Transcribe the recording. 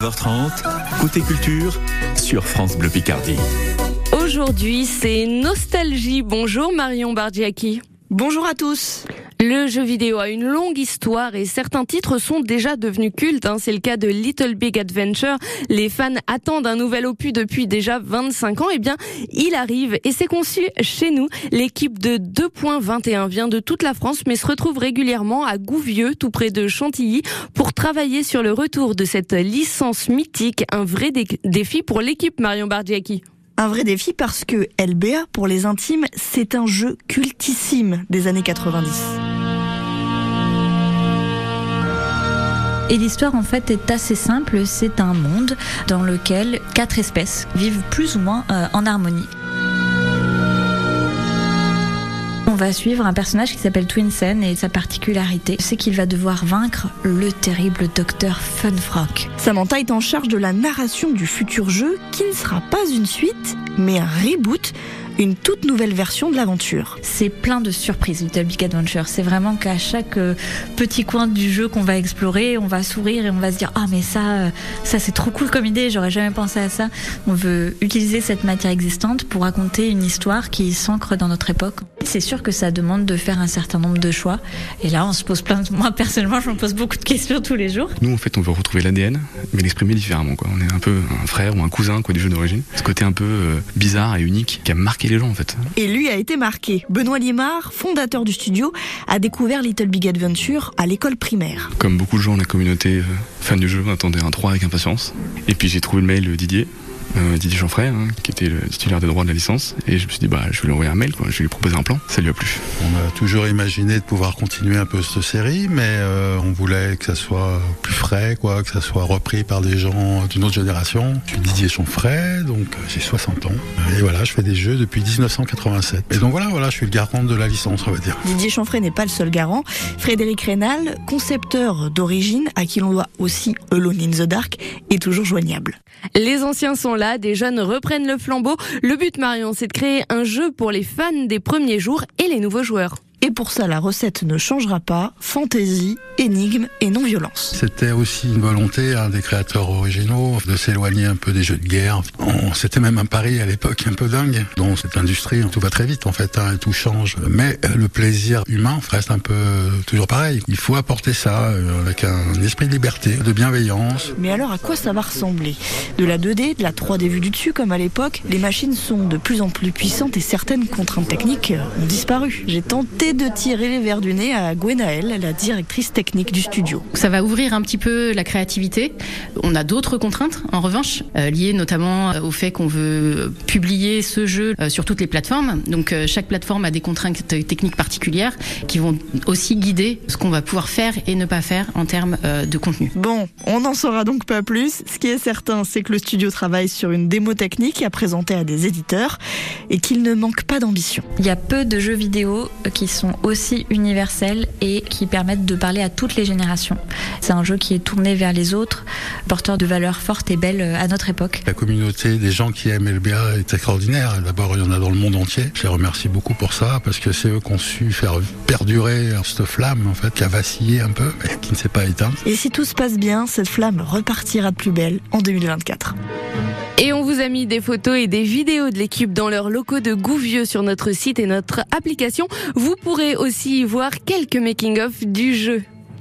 9h30, côté culture, sur France Bleu Picardie. Aujourd'hui, c'est Nostalgie. Bonjour Marion Bardiaki. Bonjour à tous. Le jeu vidéo a une longue histoire et certains titres sont déjà devenus cultes. Hein. C'est le cas de Little Big Adventure. Les fans attendent un nouvel opus depuis déjà 25 ans. Eh bien, il arrive et c'est conçu chez nous. L'équipe de 2.21 vient de toute la France mais se retrouve régulièrement à Gouvieux, tout près de Chantilly, pour travailler sur le retour de cette licence mythique. Un vrai défi pour l'équipe Marion Bardiaki. Un vrai défi parce que LBA, pour les intimes, c'est un jeu cultissime des années 90. Et l'histoire en fait est assez simple, c'est un monde dans lequel quatre espèces vivent plus ou moins euh, en harmonie. On va suivre un personnage qui s'appelle Twinsen et sa particularité, c'est qu'il va devoir vaincre le terrible docteur Funfrock. Samantha est en charge de la narration du futur jeu qui ne sera pas une suite, mais un reboot une toute nouvelle version de l'aventure. C'est plein de surprises, Little Big Adventure. C'est vraiment qu'à chaque euh, petit coin du jeu qu'on va explorer, on va sourire et on va se dire ah mais ça, euh, ça c'est trop cool comme idée. J'aurais jamais pensé à ça. On veut utiliser cette matière existante pour raconter une histoire qui s'ancre dans notre époque. C'est sûr que ça demande de faire un certain nombre de choix. Et là, on se pose plein de... Moi, personnellement, je me pose beaucoup de questions tous les jours. Nous, en fait, on veut retrouver l'ADN, mais l'exprimer différemment. Quoi. On est un peu un frère ou un cousin quoi, du jeu d'origine. Ce côté un peu euh, bizarre et unique qui a marqué les gens en fait. Et lui a été marqué. Benoît Limard, fondateur du studio, a découvert Little Big Adventure à l'école primaire. Comme beaucoup de gens, la communauté euh, fan du jeu attendait un 3 avec impatience. Et puis j'ai trouvé le mail Didier Didier Chanfray, hein, qui était le titulaire des droits de la licence. Et je me suis dit, bah, je vais lui envoyer un mail, quoi. je vais lui proposer un plan. Ça lui a plu. On a toujours imaginé de pouvoir continuer un peu cette série, mais euh, on voulait que ça soit plus frais, quoi, que ça soit repris par des gens d'une autre génération. Je suis Didier Chanfray, donc euh, j'ai 60 ans. Et voilà, je fais des jeux depuis 1987. Et donc voilà, voilà, je suis le garant de la licence, on va dire. Didier Chanfray n'est pas le seul garant. Frédéric Rénal, concepteur d'origine, à qui l'on doit aussi Alone in the Dark, est toujours joignable. Les anciens sont là, des jeunes reprennent le flambeau. Le but, Marion, c'est de créer un jeu pour les fans des premiers jours et les nouveaux joueurs. Et pour ça, la recette ne changera pas. Fantaisie, énigme et non-violence. C'était aussi une volonté hein, des créateurs originaux de s'éloigner un peu des jeux de guerre. C'était même un pari à l'époque un peu dingue. Dans cette industrie, tout va très vite en fait, hein, tout change. Mais euh, le plaisir humain reste un peu euh, toujours pareil. Il faut apporter ça euh, avec un esprit de liberté, de bienveillance. Mais alors à quoi ça va ressembler? De la 2D, de la 3D vue du dessus comme à l'époque, les machines sont de plus en plus puissantes et certaines contraintes techniques ont disparu. J'ai tenté de tirer les verres du nez à Gwenaëlle, la directrice technique du studio. Ça va ouvrir un petit peu la créativité. On a d'autres contraintes, en revanche, euh, liées notamment euh, au fait qu'on veut publier ce jeu euh, sur toutes les plateformes. Donc chaque plateforme a des contraintes techniques particulières qui vont aussi guider ce qu'on va pouvoir faire et ne pas faire en termes de contenu. Bon, on n'en saura donc pas plus. Ce qui est certain, c'est que le studio travaille sur une démo technique à présenter à des éditeurs et qu'il ne manque pas d'ambition. Il y a peu de jeux vidéo qui sont sont aussi universels et qui permettent de parler à toutes les générations. C'est un jeu qui est tourné vers les autres, porteur de valeurs fortes et belles à notre époque. La communauté des gens qui aiment LBA est extraordinaire. D'abord, il y en a dans le monde entier. Je les remercie beaucoup pour ça parce que c'est eux qui ont su faire perdurer cette flamme en fait qui a vacillé un peu mais qui ne s'est pas éteinte. Et si tout se passe bien, cette flamme repartira de plus belle en 2024. Et on vous a mis des photos et des vidéos de l'équipe dans leurs locaux de Gouvieux sur notre site et notre application. Vous pourrez aussi y voir quelques making-of du jeu.